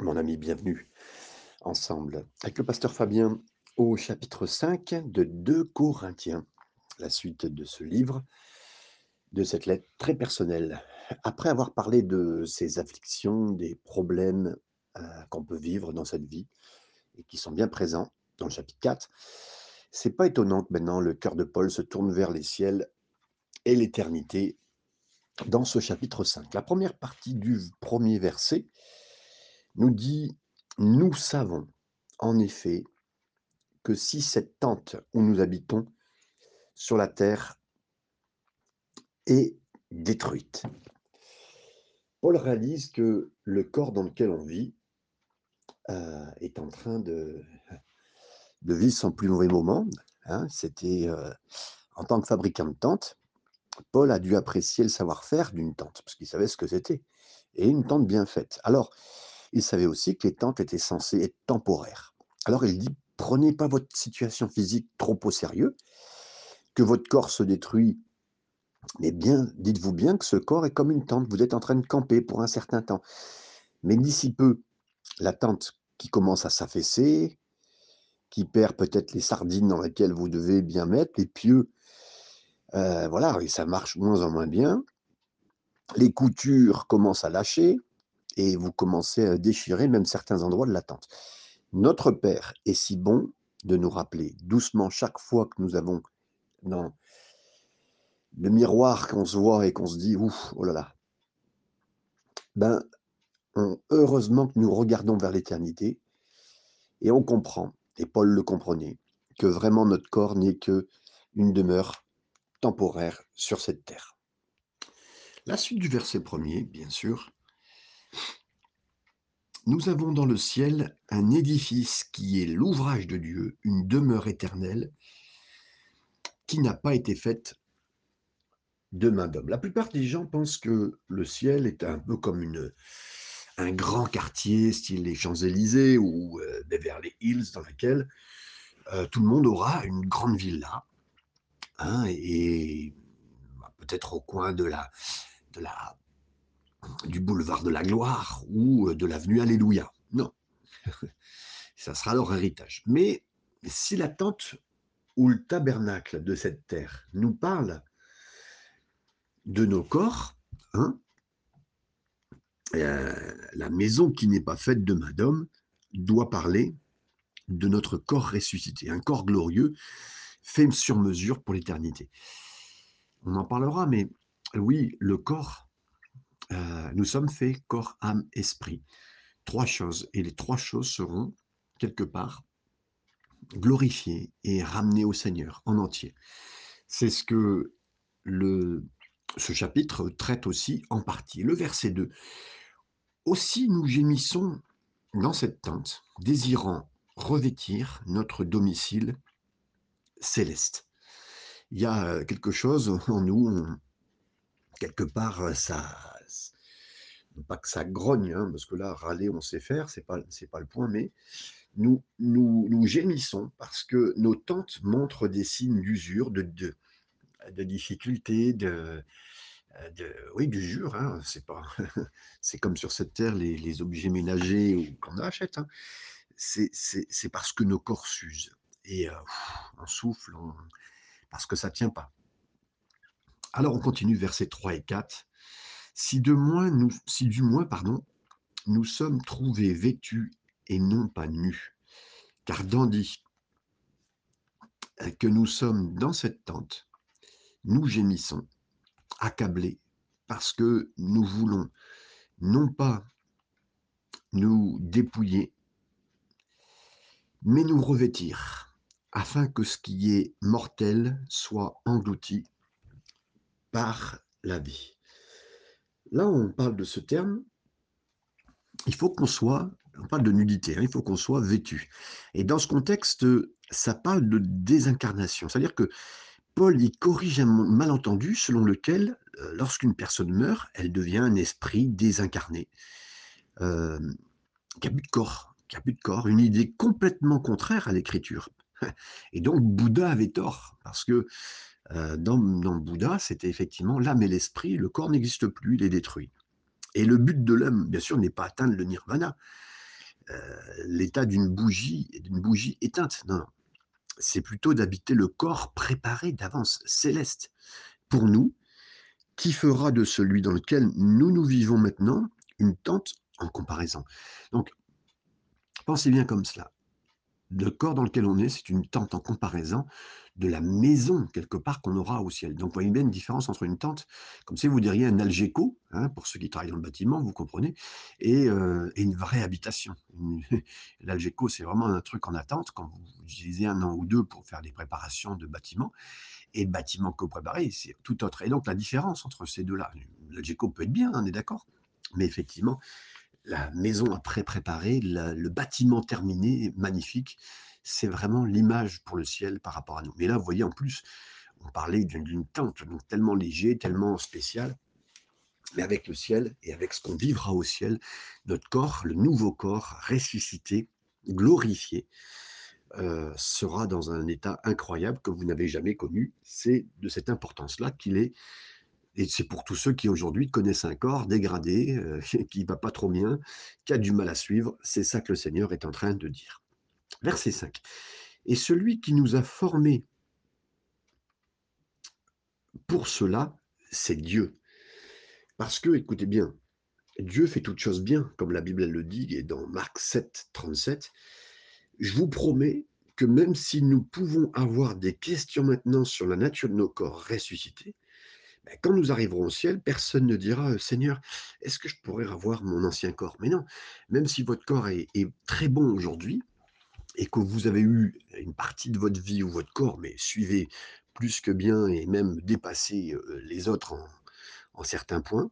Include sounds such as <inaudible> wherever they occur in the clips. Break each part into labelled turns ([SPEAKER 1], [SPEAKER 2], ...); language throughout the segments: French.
[SPEAKER 1] Mon ami, bienvenue ensemble avec le pasteur Fabien au chapitre 5 de 2 Corinthiens, la suite de ce livre, de cette lettre très personnelle. Après avoir parlé de ces afflictions, des problèmes euh, qu'on peut vivre dans cette vie et qui sont bien présents dans le chapitre 4, c'est pas étonnant que maintenant le cœur de Paul se tourne vers les ciels et l'éternité dans ce chapitre 5. La première partie du premier verset nous dit, nous savons en effet que si cette tente où nous habitons sur la terre est détruite, Paul réalise que le corps dans lequel on vit euh, est en train de, vivre son plus mauvais moment. Hein. C'était euh, en tant que fabricant de tentes, Paul a dû apprécier le savoir-faire d'une tente, parce qu'il savait ce que c'était, et une tente bien faite. Alors, il savait aussi que les tentes étaient censées être temporaires. Alors il dit, prenez pas votre situation physique trop au sérieux, que votre corps se détruit, mais bien, dites-vous bien que ce corps est comme une tente, vous êtes en train de camper pour un certain temps. Mais d'ici peu, la tente qui commence à s'affaisser, qui perd peut-être les sardines dans lesquelles vous devez bien mettre, les pieux, euh, voilà, ça marche moins en moins bien. Les coutures commencent à lâcher, et vous commencez à déchirer même certains endroits de la tente. Notre Père est si bon de nous rappeler doucement chaque fois que nous avons dans le miroir qu'on se voit et qu'on se dit ouf, oh là là. Ben, heureusement que nous regardons vers l'éternité et on comprend, et Paul le comprenait, que vraiment notre corps n'est que une demeure temporaire sur cette terre. La suite du verset premier, bien sûr, nous avons dans le ciel un édifice qui est l'ouvrage de Dieu, une demeure éternelle qui n'a pas été faite de main d'homme. La plupart des gens pensent que le ciel est un peu comme une, un grand quartier, style les Champs-Élysées ou euh, Beverly Hills, dans lequel euh, tout le monde aura une grande villa. Hein, et bah, peut-être au coin de la, de la du boulevard de la gloire ou euh, de l'avenue Alléluia. Non. <laughs> Ça sera leur héritage. Mais si la tente ou le tabernacle de cette terre nous parle de nos corps, hein, euh, la maison qui n'est pas faite de madame doit parler de notre corps ressuscité, un corps glorieux fait sur mesure pour l'éternité. On en parlera, mais oui, le corps euh, nous sommes faits corps, âme, esprit. Trois choses. Et les trois choses seront, quelque part, glorifiées et ramenées au Seigneur en entier. C'est ce que le, ce chapitre traite aussi en partie. Le verset 2. Aussi nous gémissons dans cette tente, désirant revêtir notre domicile céleste. Il y a quelque chose en nous, quelque part, ça, pas que ça grogne, hein, parce que là, râler, on sait faire, c'est pas, c'est pas le point, mais nous, nous, nous gémissons parce que nos tentes montrent des signes d'usure, de, de, de difficulté, de, de, oui, d'usure. Hein, c'est pas, <laughs> c'est comme sur cette terre les, les objets ménagers ou qu'on achète. Hein, c'est, parce que nos corps s'usent et on souffle, parce que ça tient pas. Alors on continue versets 3 et 4. Si, du moins pardon, nous sommes trouvés vêtus et non pas nus, car tandis que nous sommes dans cette tente, nous gémissons, accablés, parce que nous voulons non pas nous dépouiller, mais nous revêtir, afin que ce qui est mortel soit englouti par la vie. Là, on parle de ce terme, il faut qu'on soit, on parle de nudité, hein, il faut qu'on soit vêtu. Et dans ce contexte, ça parle de désincarnation. C'est-à-dire que Paul y corrige un malentendu selon lequel, euh, lorsqu'une personne meurt, elle devient un esprit désincarné, euh, qui n'a plus de corps, qui a plus de corps, une idée complètement contraire à l'écriture. <laughs> Et donc Bouddha avait tort, parce que dans, le Bouddha, c'était effectivement l'âme et l'esprit, le corps n'existe plus, il est détruit. Et le but de l'homme, bien sûr, n'est pas atteindre le nirvana, l'état d'une bougie d'une bougie éteinte. Non, non. C'est plutôt d'habiter le corps préparé d'avance, céleste, pour nous, qui fera de celui dans lequel nous nous vivons maintenant une tente en comparaison. Donc, pensez bien comme cela. Le corps dans lequel on est, c'est une tente en comparaison de la maison, quelque part, qu'on aura au ciel. Donc, vous voyez bien une différence entre une tente, comme si vous diriez un algéco, hein, pour ceux qui travaillent dans le bâtiment, vous comprenez, et, euh, une vraie habitation. <laughs> L'algéco, c'est vraiment un truc en attente, quand vous utilisez un an ou deux pour faire des préparations de bâtiments, et le bâtiment que vous préparez, c'est tout autre. Et donc, la différence entre ces deux-là, l'algéco peut être bien, on est d'accord, mais effectivement, la maison après préparée, le bâtiment terminé, magnifique, c'est vraiment l'image pour le ciel par rapport à nous. Mais là, vous voyez, en plus, on parlait d'une tente, tellement léger, tellement spécial. Mais avec le ciel et avec ce qu'on vivra au ciel, notre corps, le nouveau corps, ressuscité, glorifié, euh, sera dans un état incroyable que vous n'avez jamais connu. C'est de cette importance-là qu'il est et c'est pour tous ceux qui aujourd'hui connaissent un corps dégradé, euh, <laughs> qui ne va pas trop bien, qui a du mal à suivre. C'est ça que le Seigneur est en train de dire. Verset 5. Et celui qui nous a formés pour cela, c'est Dieu. Parce que, écoutez bien, Dieu fait toutes choses bien, comme la Bible le dit, et dans Marc 7, 37. Je vous promets que même si nous pouvons avoir des questions maintenant sur la nature de nos corps ressuscités, ben, quand nous arriverons au ciel, personne ne dira «Euh, Seigneur, est-ce que je pourrais avoir mon ancien corps? Mais non, même si votre corps est, très bon aujourd'hui et que vous avez eu une partie de votre vie ou votre corps, mais suivez plus que bien et même dépassé euh, les autres en, certains points,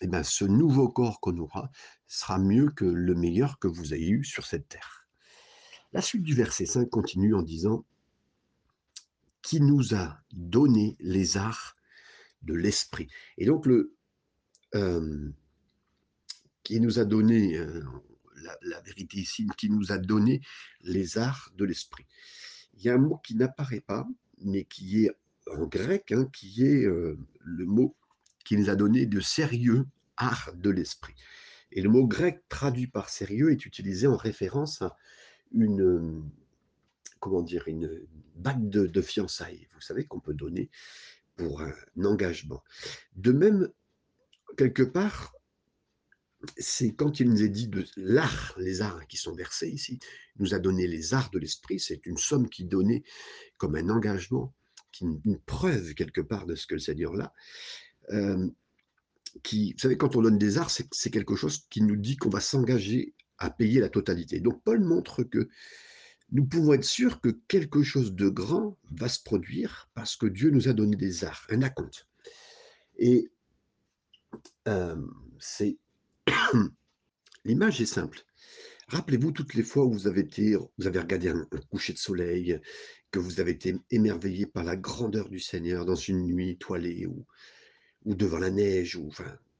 [SPEAKER 1] eh ben, ce nouveau corps qu'on aura sera mieux que le meilleur que vous ayez eu sur cette terre. La suite du verset 5 continue en disant Qui nous a donné les arts de l'esprit. Et donc, le, qui nous a donné, la, vérité ici, qui nous a donné les arts de l'esprit. Il y a un mot qui n'apparaît pas, mais qui est en grec, hein, qui est euh, le mot qui nous a donné de sérieux art de l'esprit. Et le mot grec traduit par sérieux est utilisé en référence à une, comment dire, une bague de fiançailles. Vous savez qu'on peut donner pour un engagement. De même, quelque part, c'est quand il nous est dit de l'art, les arts qui sont versés ici, il nous a donné les arts de l'esprit, c'est une somme qui donnait comme un engagement, une preuve quelque part de ce que le Seigneur là. Euh, vous savez, quand on donne des arts, c'est quelque chose qui nous dit qu'on va s'engager à payer la totalité. Donc Paul montre que nous pouvons être sûrs que quelque chose de grand va se produire parce que Dieu nous a donné des arts, un acompte. Et euh, c'est <coughs> l'image est simple. Rappelez-vous toutes les fois où vous avez été, vous avez regardé un, coucher de soleil, que vous avez été émerveillé par la grandeur du Seigneur dans une nuit étoilée ou, devant la neige ou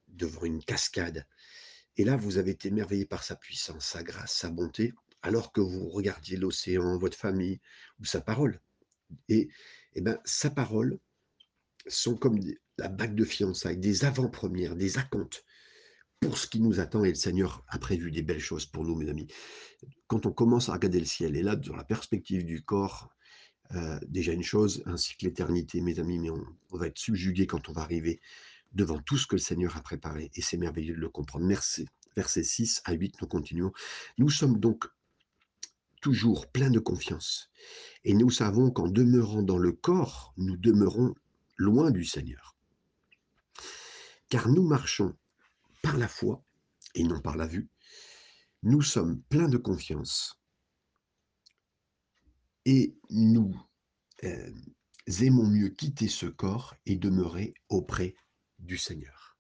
[SPEAKER 1] devant une cascade. Et là, vous avez été émerveillé par sa puissance, sa grâce, sa bonté alors que vous regardiez l'océan, votre famille ou sa parole. Et, eh ben, sa parole sont comme la bague de fiançailles, des avant-premières, des acomptes pour ce qui nous attend. Et le Seigneur a prévu des belles choses pour nous, mes amis. Quand on commence à regarder le ciel, et là, dans la perspective du corps, euh, déjà une chose, ainsi que l'éternité, mes amis, mais on, va être subjugué quand on va arriver devant tout ce que le Seigneur a préparé. Et c'est merveilleux de le comprendre. Merci. Versets 6 à 8, nous continuons. Nous sommes donc toujours plein de confiance. Et nous savons qu'en demeurant dans le corps, nous demeurons loin du Seigneur. Car nous marchons par la foi et non par la vue. Nous sommes pleins de confiance et nous euh, aimons mieux quitter ce corps et demeurer auprès du Seigneur.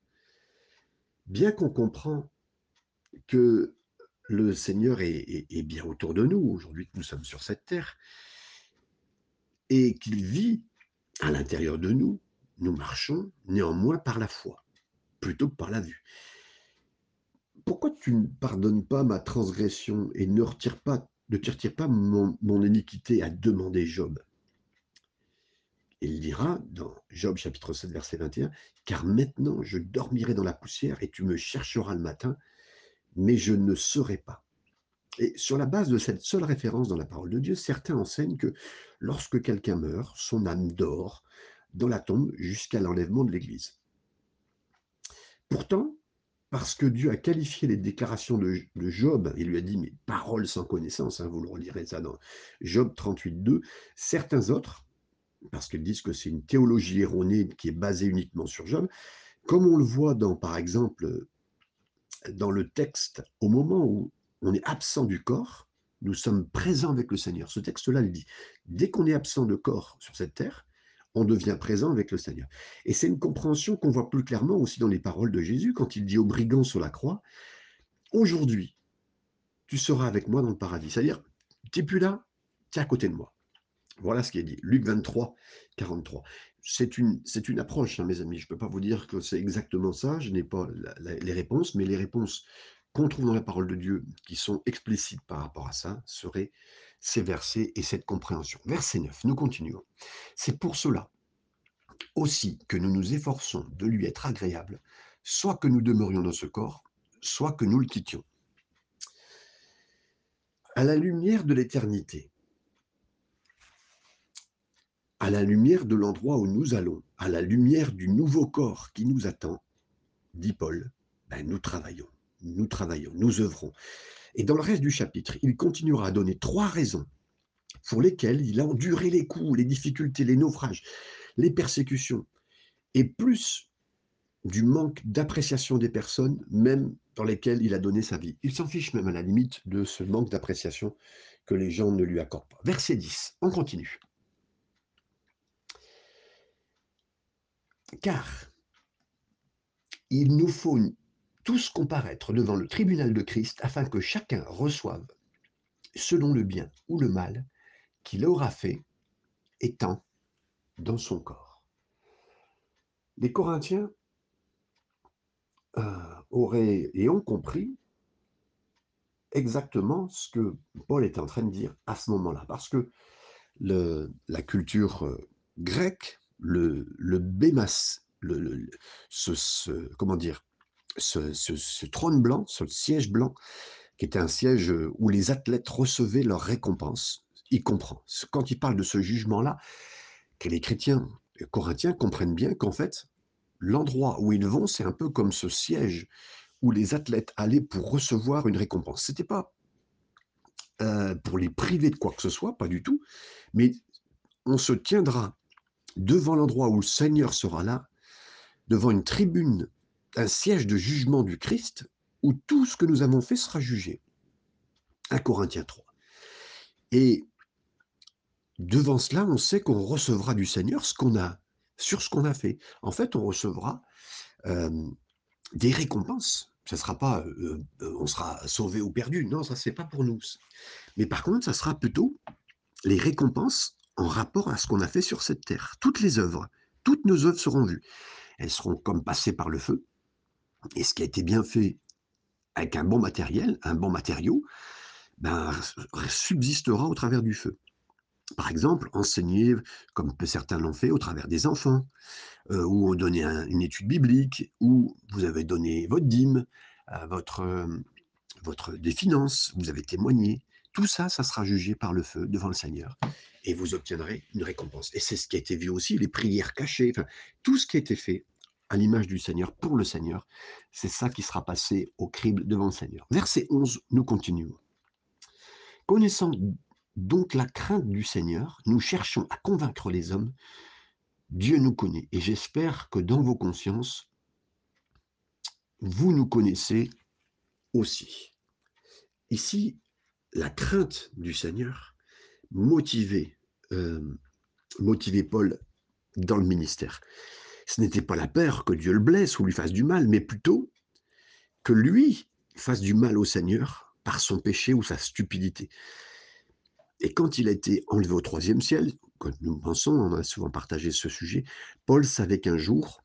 [SPEAKER 1] Bien qu'on comprend que le Seigneur est, bien autour de nous, aujourd'hui que nous sommes sur cette terre, et qu'il vit à l'intérieur de nous, nous marchons néanmoins par la foi, plutôt que par la vue. Pourquoi tu ne pardonnes pas ma transgression et ne retires pas, ne retires pas mon, iniquité à demander Job? Il dira dans Job chapitre 7 verset 21, car maintenant je dormirai dans la poussière et tu me chercheras le matin mais je ne serai pas. Et sur la base de cette seule référence dans la parole de Dieu, certains enseignent que lorsque quelqu'un meurt, son âme dort dans la tombe jusqu'à l'enlèvement de l'Église. Pourtant, parce que Dieu a qualifié les déclarations de, Job, il lui a dit, mais paroles sans connaissance, hein, vous le relirez ça dans Job 38.2, certains autres, parce qu'ils disent que c'est une théologie erronée qui est basée uniquement sur Job, comme on le voit dans, par exemple, dans le texte, au moment où on est absent du corps, nous sommes présents avec le Seigneur. Ce texte-là le dit. Dès qu'on est absent de corps sur cette terre, on devient présent avec le Seigneur. Et c'est une compréhension qu'on voit plus clairement aussi dans les paroles de Jésus quand il dit aux brigands sur la croix, aujourd'hui, tu seras avec moi dans le paradis. C'est-à-dire, tu n'es plus là, tu es à côté de moi. Voilà ce qui est dit. Luc 23, 43. C'est une, c'est une approche, hein, mes amis. Je ne peux pas vous dire que c'est exactement ça. Je n'ai pas les réponses, mais les réponses qu'on trouve dans la parole de Dieu, qui sont explicites par rapport à ça, seraient ces versets et cette compréhension. Verset 9, nous continuons. C'est pour cela aussi que nous nous efforçons de lui être agréable, soit que nous demeurions dans ce corps, soit que nous le quittions. À la lumière de l'éternité, à la lumière de l'endroit où nous allons, à la lumière du nouveau corps qui nous attend, dit Paul, ben nous travaillons, nous travaillons, nous œuvrons. Et dans le reste du chapitre, il continuera à donner trois raisons pour lesquelles il a enduré les coups, les difficultés, les naufrages, les persécutions, et plus du manque d'appréciation des personnes, même dans lesquelles il a donné sa vie. Il s'en fiche même à la limite de ce manque d'appréciation que les gens ne lui accordent pas. Verset 10, on continue. Car il nous faut tous comparaître devant le tribunal de Christ afin que chacun reçoive, selon le bien ou le mal qu'il aura fait, étant dans son corps. Les Corinthiens euh, auraient et ont compris exactement ce que Paul est en train de dire à ce moment-là, parce que la culture euh, grecque, le, le comment dire, ce, trône blanc, ce siège blanc, qui était un siège euh, où les athlètes recevaient leur récompense, il comprend. Quand il parle de ce jugement-là, que les chrétiens corinthiens comprennent bien qu'en fait, l'endroit où ils vont, c'est un peu comme ce siège où les athlètes allaient pour recevoir une récompense. Ce n'était pas euh, pour les priver de quoi que ce soit, pas du tout, mais on se tiendra devant l'endroit où le Seigneur sera là, devant une tribune un siège de jugement du Christ où tout ce que nous avons fait sera jugé. 1 Corinthiens 3. Et devant cela, on sait qu'on recevra du Seigneur ce qu'on a, sur ce qu'on a fait. En fait, on recevra euh, des récompenses. Ça sera pas, euh, euh, on sera sauvé ou perdu. Non, ça c'est pas pour nous. Mais par contre, ça sera plutôt les récompenses en rapport à ce qu'on a fait sur cette terre. Toutes les œuvres, toutes nos œuvres seront vues. Elles seront comme passées par le feu. Et ce qui a été bien fait avec un bon matériel, un bon matériau, ben, subsistera au travers du feu. Par exemple, enseigner, comme certains l'ont fait, au travers des enfants, euh, ou donner une étude biblique, ou vous avez donné votre dîme, euh, votre, des finances, vous avez témoigné. Tout ça, ça sera jugé par le feu devant le Seigneur. Et vous obtiendrez une récompense. Et c'est ce qui a été vu aussi, les prières cachées, tout ce qui a été fait à l'image du Seigneur, pour le Seigneur. C'est ça qui sera passé au crible devant le Seigneur. Verset 11, nous continuons. Connaissant donc la crainte du Seigneur, nous cherchons à convaincre les hommes. Dieu nous connaît et j'espère que dans vos consciences, vous nous connaissez aussi. Ici, la crainte du Seigneur motivait, euh, Paul dans le ministère ce n'était pas la peur que Dieu le blesse ou lui fasse du mal, mais plutôt que lui fasse du mal au Seigneur par son péché ou sa stupidité. Et quand il a été enlevé au troisième ciel, quand nous pensons, on a souvent partagé ce sujet, Paul savait qu'un jour,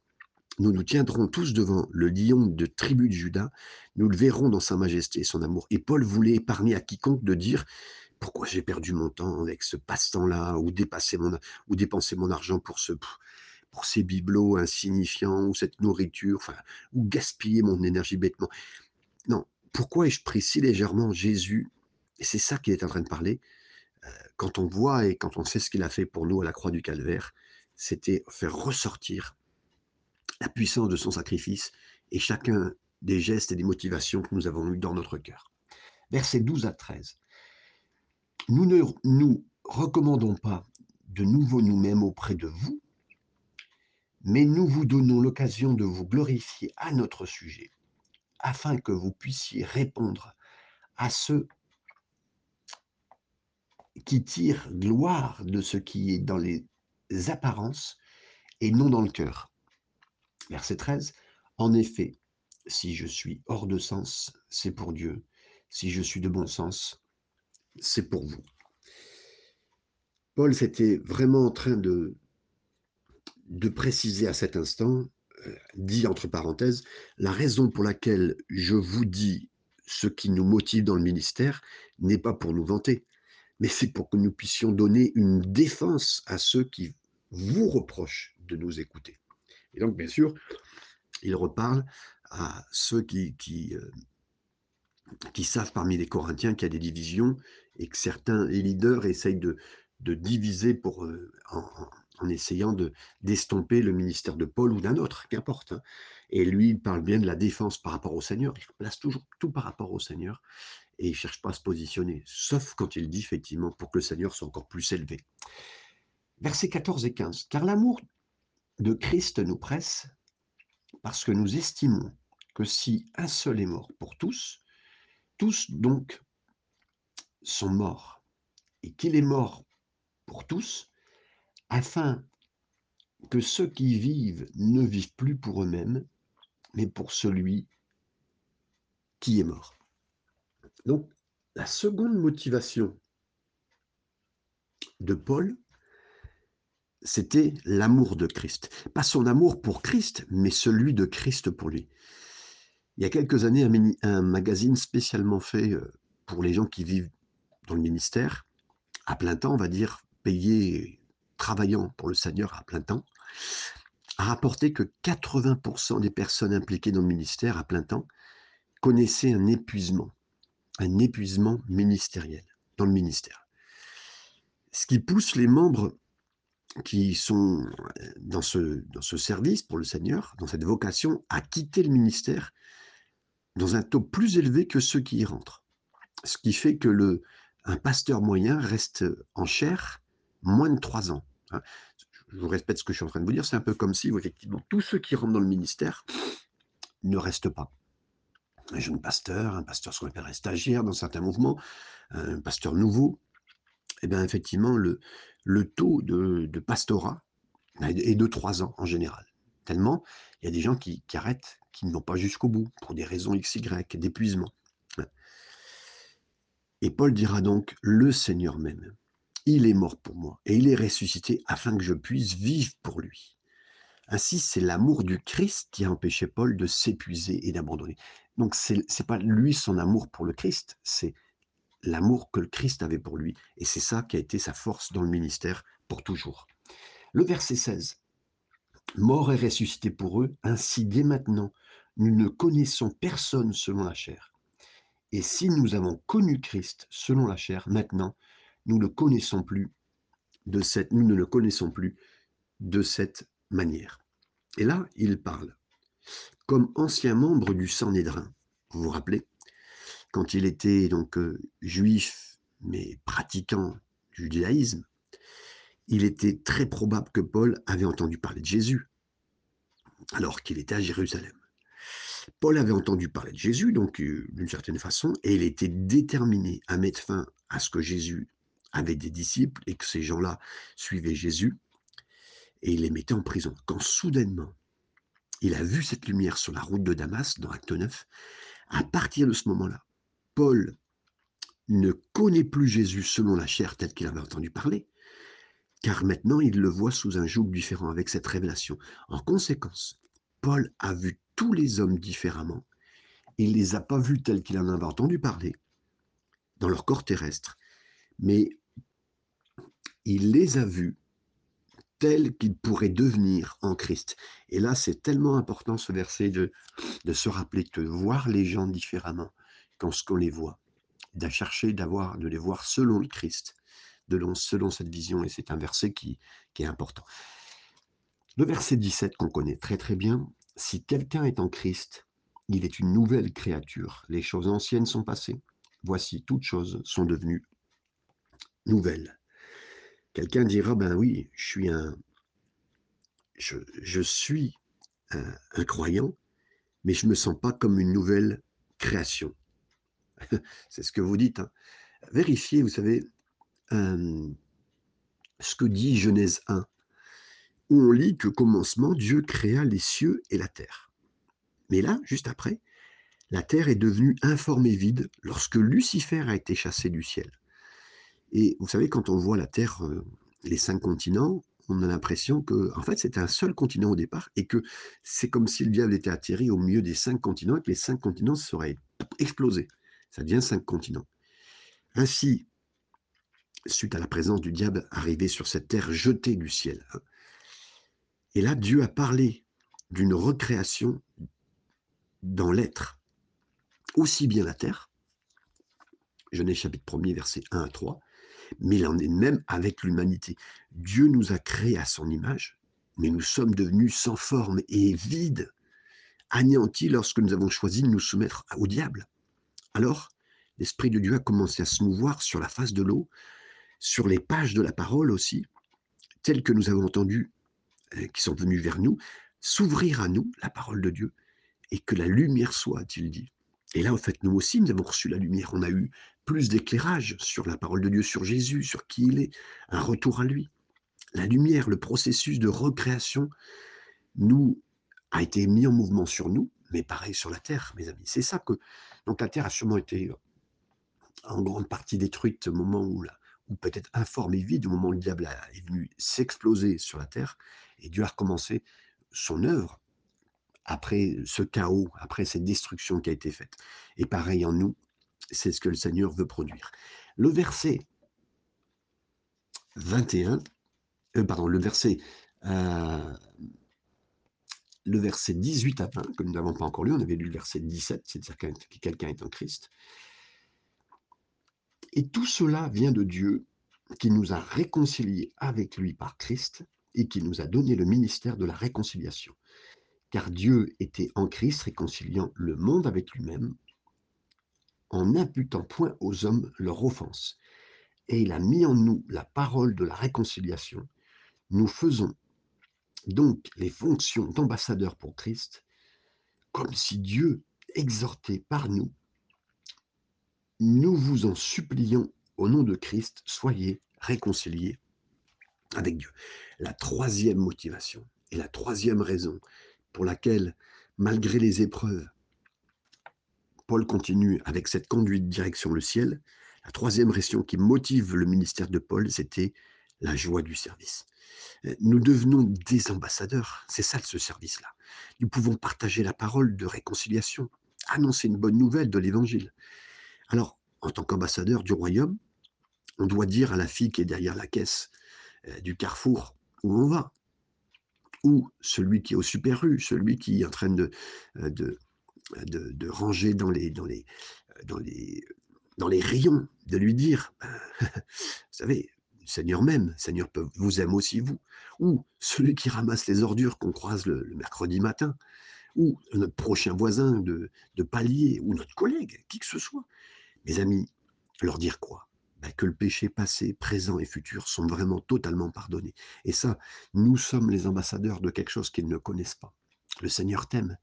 [SPEAKER 1] nous nous tiendrons tous devant le lion de tribu de Judas, nous le verrons dans sa majesté et son amour. Et Paul voulait épargner à quiconque de dire pourquoi j'ai perdu mon temps avec ce passe-temps-là, ou, mon, ou dépenser mon argent pour ce pour ces bibelots insignifiants ou cette nourriture, enfin, ou gaspiller mon énergie bêtement. Non, pourquoi ai-je pris si légèrement Jésus? Et c'est ça qu'il est en train de parler. Euh, quand on voit et quand on sait ce qu'il a fait pour nous à la croix du calvaire, c'était faire ressortir la puissance de son sacrifice et chacun des gestes et des motivations que nous avons eus dans notre cœur. Versets 12 à 13. Nous ne nous recommandons pas de nouveau nous-mêmes auprès de vous, mais nous vous donnons l'occasion de vous glorifier à notre sujet, afin que vous puissiez répondre à ceux qui tirent gloire de ce qui est dans les apparences et non dans le cœur. Verset 13. En effet, si je suis hors de sens, c'est pour Dieu. Si je suis de bon sens, c'est pour vous. Paul s'était vraiment en train de, de préciser à cet instant, euh, dit entre parenthèses, la raison pour laquelle je vous dis ce qui nous motive dans le ministère n'est pas pour nous vanter, mais c'est pour que nous puissions donner une défense à ceux qui vous reprochent de nous écouter. Et donc, bien sûr, il reparle à ceux qui, euh, savent parmi les Corinthiens qu'il y a des divisions et que certains leaders essayent de, diviser pour, euh, en, essayant de d'estomper le ministère de Paul ou d'un autre, qu'importe. Hein. Et lui, il parle bien de la défense par rapport au Seigneur. Il place toujours tout par rapport au Seigneur et il ne cherche pas à se positionner, sauf quand il dit effectivement pour que le Seigneur soit encore plus élevé. Versets 14 et 15. Car l'amour de Christ nous presse parce que nous estimons que si un seul est mort pour tous, tous donc sont morts, et qu'il est mort pour tous, afin que ceux qui vivent ne vivent plus pour eux-mêmes, mais pour celui qui est mort. Donc, la seconde motivation de Paul, c'était l'amour de Christ. Pas son amour pour Christ, mais celui de Christ pour lui. Il y a quelques années, un, magazine spécialement fait euh, pour les gens qui vivent dans le ministère, à plein temps, on va dire, payés, travaillant pour le Seigneur à plein temps, a rapporté que 80% des personnes impliquées dans le ministère à plein temps connaissaient un épuisement, un épuisement ministériel dans le ministère. Ce qui pousse les membres qui sont euh, dans ce, dans ce service pour le Seigneur, dans cette vocation, à quitter le ministère dans un taux plus élevé que ceux qui y rentrent. Ce qui fait que le, un pasteur moyen reste en chair moins de trois ans. Hein. Je vous répète ce que je suis en train de vous dire, c'est un peu comme si, effectivement, tous ceux qui rentrent dans le ministère ne restent pas. Un jeune pasteur, un pasteur ce qu'on appelle stagiaire dans certains mouvements, un pasteur nouveau, et eh bien effectivement, le, taux de, pastorat est de trois ans en général. Tellement, il y a des gens qui, qui arrêtent, qui ne vont pas jusqu'au bout, pour des raisons XY, d'épuisement. Et Paul dira donc, le Seigneur même, il est mort pour moi, et il est ressuscité afin que je puisse vivre pour lui. Ainsi, c'est l'amour du Christ qui a empêché Paul de s'épuiser et d'abandonner. Donc, ce n'est pas lui son amour pour le Christ, c'est l'amour que le Christ avait pour lui. Et c'est ça qui a été sa force dans le ministère pour toujours. Le verset 16. Mort et ressuscité pour eux, ainsi dès maintenant, nous ne connaissons personne selon la chair. Et si nous avons connu Christ selon la chair, maintenant, nous ne connaissons plus de cette, ne le connaissons plus de cette manière. Et là, il parle comme ancien membre du Sanhédrin. Vous vous rappelez, quand il était donc euh, juif, mais pratiquant du judaïsme, il était très probable que Paul avait entendu parler de Jésus, alors qu'il était à Jérusalem. Paul avait entendu parler de Jésus, donc euh, d'une certaine façon, et il était déterminé à mettre fin à ce que Jésus avait des disciples et que ces gens-là suivaient Jésus, et il les mettait en prison. Quand soudainement, il a vu cette lumière sur la route de Damas, dans Acte 9, à partir de ce moment-là, Paul ne connaît plus Jésus selon la chair telle qu'il avait entendu parler, car maintenant il le voit sous un joug différent avec cette révélation. En conséquence, Paul a vu tous les hommes différemment. Il ne les a pas vus tels qu'il en avait entendu parler dans leur corps terrestre, mais il les a vus tels qu'ils pourraient devenir en Christ. Et là, c'est tellement important ce verset de, de se rappeler que voir les gens différemment, quand ce qu'on les voit. de chercher d'avoir, de les voir selon le Christ, de, selon cette vision, et c'est un verset qui, qui est important. Le verset 17 qu'on connaît très très bien, si quelqu'un est en Christ, il est une nouvelle créature. Les choses anciennes sont passées. Voici, toutes choses sont devenues nouvelles. Quelqu'un dira, ben oui, je suis un, je, suis un, croyant, mais je ne me sens pas comme une nouvelle création. <laughs> C'est ce que vous dites. Hein. Vérifiez, vous savez, ce que dit Genèse 1, où on lit que commencement, Dieu créa les cieux et la terre. Mais là, juste après, la terre est devenue informe et vide lorsque Lucifer a été chassé du ciel. Et vous savez, quand on voit la terre, euh, les cinq continents, on a l'impression que, en fait, c'était un seul continent au départ et que c'est comme si le diable était atterri au milieu des cinq continents et que les cinq continents seraient explosés. Ça devient cinq continents. Ainsi, suite à la présence du diable arrivé sur cette terre jetée du ciel. Hein. Et là, Dieu a parlé d'une recréation dans l'être, aussi bien la terre, Genèse chapitre 1er, verset 1 à 3, mais il en est même avec l'humanité. Dieu nous a créés à son image, mais nous sommes devenus sans forme et vides, anéantis lorsque nous avons choisi de nous soumettre au diable. Alors, l'Esprit de Dieu a commencé à se mouvoir sur la face de l'eau, sur les pages de la parole aussi, telles que nous avons entendues, euh, qui sont venues vers nous, s'ouvrir à nous, la parole de Dieu, et que la lumière soit, a-t-il dit. Et là, en fait, nous aussi, nous avons reçu la lumière. On a eu plus d'éclairage sur la parole de Dieu, sur Jésus, sur qui il est, un retour à lui. La lumière, le processus de recréation, nous a été mis en mouvement sur nous, mais pareil sur la terre, mes amis. C'est ça que. Donc la terre a sûrement été en grande partie détruite au moment où, ou peut-être informe et vide, au moment où le diable est venu s'exploser sur la terre, et Dieu a recommencé son œuvre après ce chaos, après cette destruction qui a été faite. Et pareil en nous, c'est ce que le Seigneur veut produire. Le verset 21, euh, pardon, le verset, euh, le verset 18 à 20, que nous n'avons pas encore lu, on avait lu le verset 17, c'est-à-dire que quelqu'un est en Christ. Et tout cela vient de Dieu qui nous a réconciliés avec lui par Christ et qui nous a donné le ministère de la réconciliation. Car Dieu était en Christ réconciliant le monde avec lui-même en n'imputant point aux hommes leur offense. Et il a mis en nous la parole de la réconciliation. Nous faisons donc les fonctions d'ambassadeurs pour Christ, comme si Dieu exhortait par nous. Nous vous en supplions au nom de Christ, soyez réconciliés avec Dieu. La troisième motivation et la troisième raison pour laquelle, malgré les épreuves, Paul continue avec cette conduite direction le ciel. La troisième raison qui motive le ministère de Paul, c'était la joie du service. Euh, nous devenons des ambassadeurs, c'est ça ce service-là. Nous pouvons partager la parole de réconciliation, annoncer une bonne nouvelle de l'Évangile. Alors, en tant qu'ambassadeur du royaume, on doit dire à la fille qui est derrière la caisse euh, du carrefour où on va, ou celui qui est au super rue, celui qui est en train de, euh, de ranger dans les, dans, les, rayons, de lui dire, ben, <laughs> vous savez, Seigneur même, Seigneur vous aime aussi vous, ou celui qui ramasse les ordures qu'on croise le, mercredi matin, ou notre prochain voisin de, de palier, ou notre collègue, qui que ce soit. Mes amis, leur dire quoi? Ben, que le péché passé, présent et futur sont vraiment totalement pardonnés. Et ça, nous sommes les ambassadeurs de quelque chose qu'ils ne connaissent pas. Le Seigneur t'aime.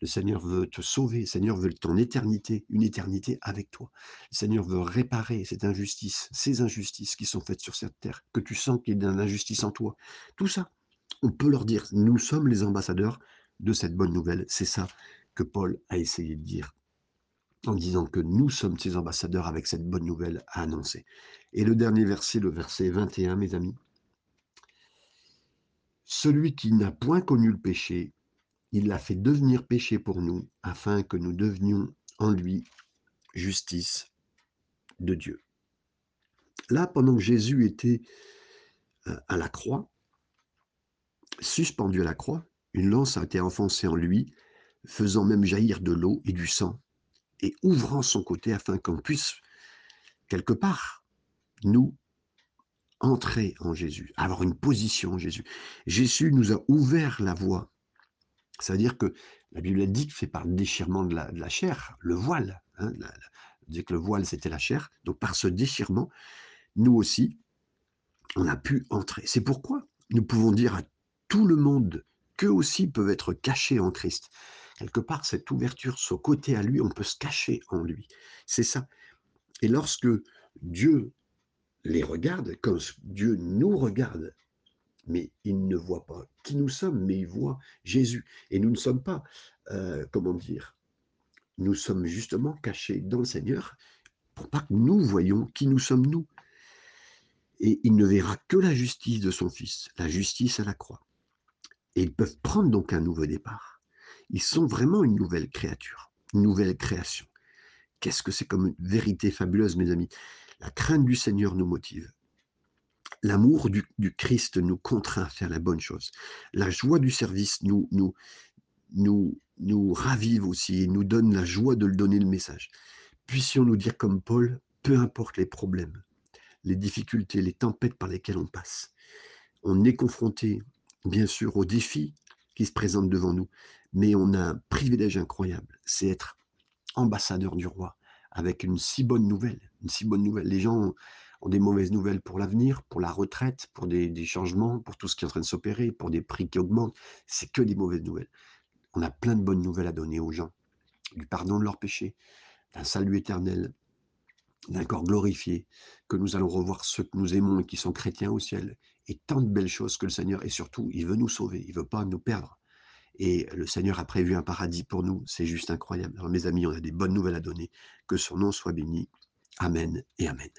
[SPEAKER 1] Le Seigneur veut te sauver. Le Seigneur veut ton éternité, une éternité avec toi. Le Seigneur veut réparer cette injustice, ces injustices qui sont faites sur cette terre, que tu sens qu'il y a une injustice en toi. Tout ça, on peut leur dire, nous sommes les ambassadeurs de cette bonne nouvelle. C'est ça que Paul a essayé de dire en disant que nous sommes ses ambassadeurs avec cette bonne nouvelle à annoncer. Et le dernier verset, le verset 21, mes amis. Celui qui n'a point connu le péché il l'a fait devenir péché pour nous, afin que nous devenions en lui justice de Dieu. Là, pendant que Jésus était euh, à la croix, suspendu à la croix, une lance a été enfoncée en lui, faisant même jaillir de l'eau et du sang, et ouvrant son côté afin qu'on puisse quelque part, nous entrer en Jésus, avoir une position en Jésus. Jésus nous a ouvert la voie. Ça veut dire que la Bible dit que c'est par le déchirement de la, chair, le voile. Hein, la, que le voile, c'était la chair. Donc par ce déchirement, nous aussi, on a pu entrer. C'est pourquoi nous pouvons dire à tout le monde qu'eux aussi peuvent être cachés en Christ. Quelque part, cette ouverture, ce côté à lui, on peut se cacher en lui. C'est ça. Et lorsque Dieu les regarde, quand Dieu nous regarde, mais il ne voit pas qui nous sommes, mais il voit Jésus. Et nous ne sommes pas, euh, comment dire, nous sommes justement cachés dans le Seigneur pour pas que nous voyions qui nous sommes nous. Et il ne verra que la justice de son Fils, la justice à la croix. Et ils peuvent prendre donc un nouveau départ. Ils sont vraiment une nouvelle créature, une nouvelle création. Qu'est-ce que c'est comme une vérité fabuleuse, mes amis? La crainte du Seigneur nous motive. L'amour du, Christ nous contraint à faire la bonne chose. La joie du service nous, ravive aussi nous donne la joie de le donner le message. Puissions-nous dire comme Paul, peu importe les problèmes, les difficultés, les tempêtes par lesquelles on passe, on est confronté, bien sûr, aux défis qui se présentent devant nous, mais on a un privilège incroyable, c'est être ambassadeur du roi, avec une si bonne nouvelle, une si bonne nouvelle. Des mauvaises nouvelles pour l'avenir, pour la retraite, pour des, des, changements, pour tout ce qui est en train de s'opérer, pour des prix qui augmentent. C'est que des mauvaises nouvelles. On a plein de bonnes nouvelles à donner aux gens, du pardon de leurs péchés, d'un salut éternel, d'un corps glorifié, que nous allons revoir ceux que nous aimons et qui sont chrétiens au ciel, et tant de belles choses que le Seigneur, et surtout, il veut nous sauver, il veut pas nous perdre. Et le Seigneur a prévu un paradis pour nous. C'est juste incroyable. Alors mes amis, on a des bonnes nouvelles à donner. Que son nom soit béni. Amen et Amen.